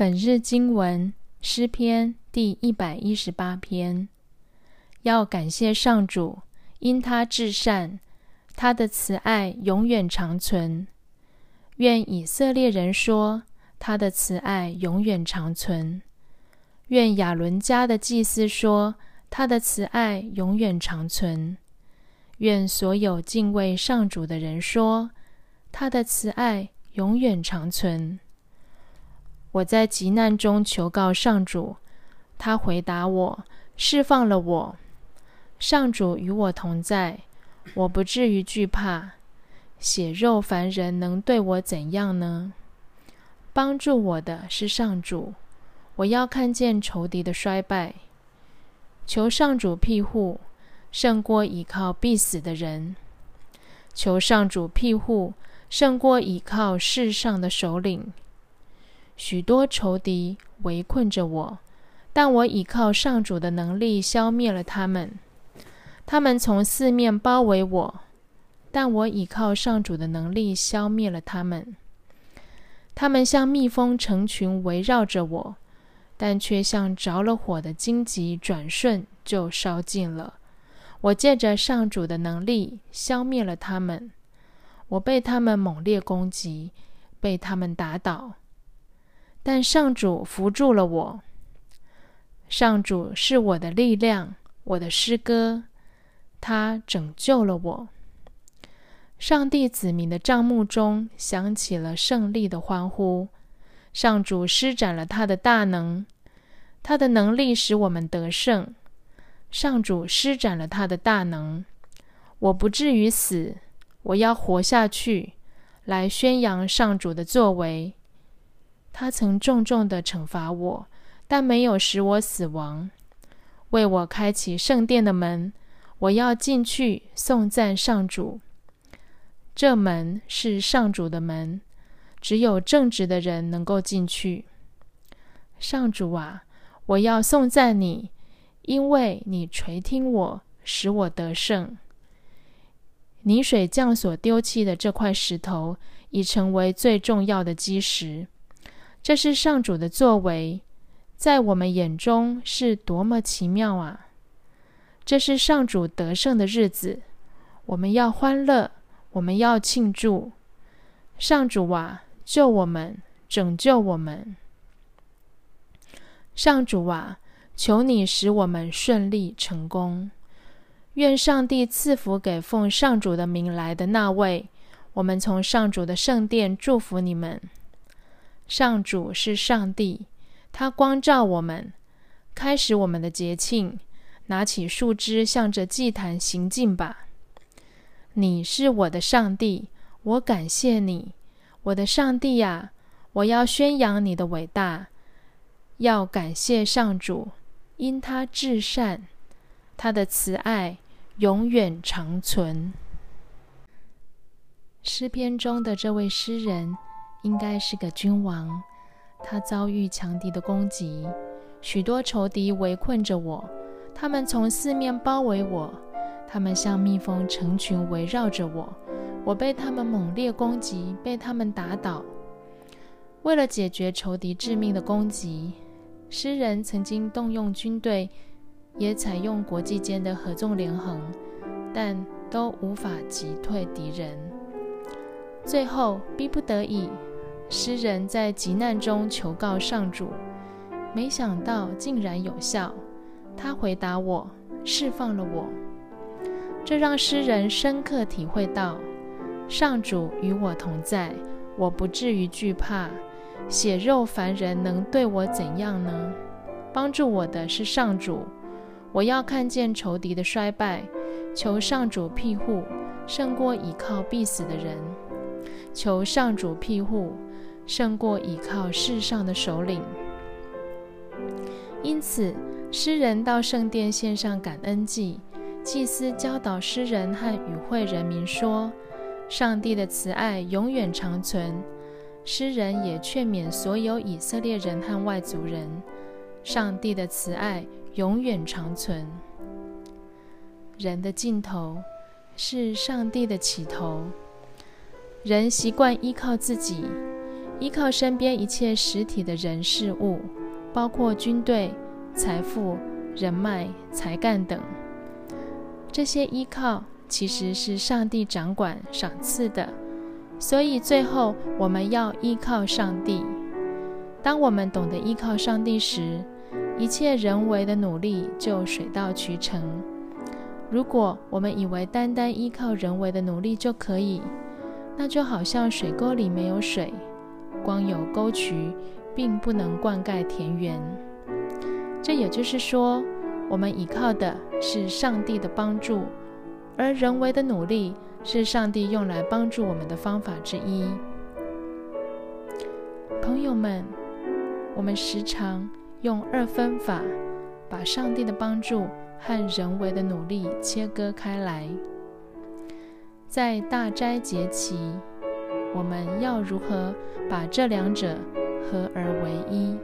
本日经文诗篇第一百一十八篇，要感谢上主，因他至善，他的慈爱永远长存。愿以色列人说，他的慈爱永远长存。愿亚伦家的祭司说，他的慈爱永远长存。愿所有敬畏上主的人说，他的慈爱永远长存。我在急难中求告上主，他回答我，释放了我。上主与我同在，我不至于惧怕。血肉凡人能对我怎样呢？帮助我的是上主。我要看见仇敌的衰败。求上主庇护，胜过倚靠必死的人。求上主庇护，胜过倚靠世上的首领。许多仇敌围困着我，但我倚靠上主的能力消灭了他们。他们从四面包围我，但我倚靠上主的能力消灭了他们。他们像蜜蜂成群围绕着我，但却像着了火的荆棘，转瞬就烧尽了。我借着上主的能力消灭了他们。我被他们猛烈攻击，被他们打倒。但上主扶住了我。上主是我的力量，我的诗歌，他拯救了我。上帝子民的帐幕中响起了胜利的欢呼。上主施展了他的大能，他的能力使我们得胜。上主施展了他的大能，我不至于死，我要活下去，来宣扬上主的作为。他曾重重的惩罚我，但没有使我死亡，为我开启圣殿的门。我要进去颂赞上主。这门是上主的门，只有正直的人能够进去。上主啊，我要颂赞你，因为你垂听我，使我得胜。泥水匠所丢弃的这块石头，已成为最重要的基石。这是上主的作为，在我们眼中是多么奇妙啊！这是上主得胜的日子，我们要欢乐，我们要庆祝。上主啊，救我们，拯救我们！上主啊，求你使我们顺利成功。愿上帝赐福给奉上主的名来的那位。我们从上主的圣殿祝福你们。上主是上帝，他光照我们，开始我们的节庆。拿起树枝，向着祭坛行进吧。你是我的上帝，我感谢你，我的上帝呀！我要宣扬你的伟大，要感谢上主，因他至善，他的慈爱永远长存。诗篇中的这位诗人。应该是个君王，他遭遇强敌的攻击，许多仇敌围困着我，他们从四面包围我，他们像蜜蜂成群围绕着我，我被他们猛烈攻击，被他们打倒。为了解决仇敌致命的攻击，诗人曾经动用军队，也采用国际间的合纵连横，但都无法击退敌人。最后逼不得已。诗人在急难中求告上主，没想到竟然有效。他回答我，释放了我。这让诗人深刻体会到，上主与我同在，我不至于惧怕。血肉凡人能对我怎样呢？帮助我的是上主。我要看见仇敌的衰败，求上主庇护，胜过倚靠必死的人。求上主庇护。胜过倚靠世上的首领，因此诗人到圣殿献上感恩祭。祭司教导诗人和与会人民说：“上帝的慈爱永远长存。”诗人也劝勉所有以色列人和外族人：“上帝的慈爱永远长存。”人的尽头是上帝的起头。人习惯依靠自己。依靠身边一切实体的人事物，包括军队、财富、人脉、才干等。这些依靠其实是上帝掌管、赏赐的，所以最后我们要依靠上帝。当我们懂得依靠上帝时，一切人为的努力就水到渠成。如果我们以为单单依靠人为的努力就可以，那就好像水沟里没有水，光有沟渠，并不能灌溉田园。这也就是说，我们依靠的是上帝的帮助，而人为的努力是上帝用来帮助我们的方法之一。朋友们。我们时常用二分法把上帝的帮助和人为的努力切割开来。在大斋节期，我们要如何把这两者合而为一？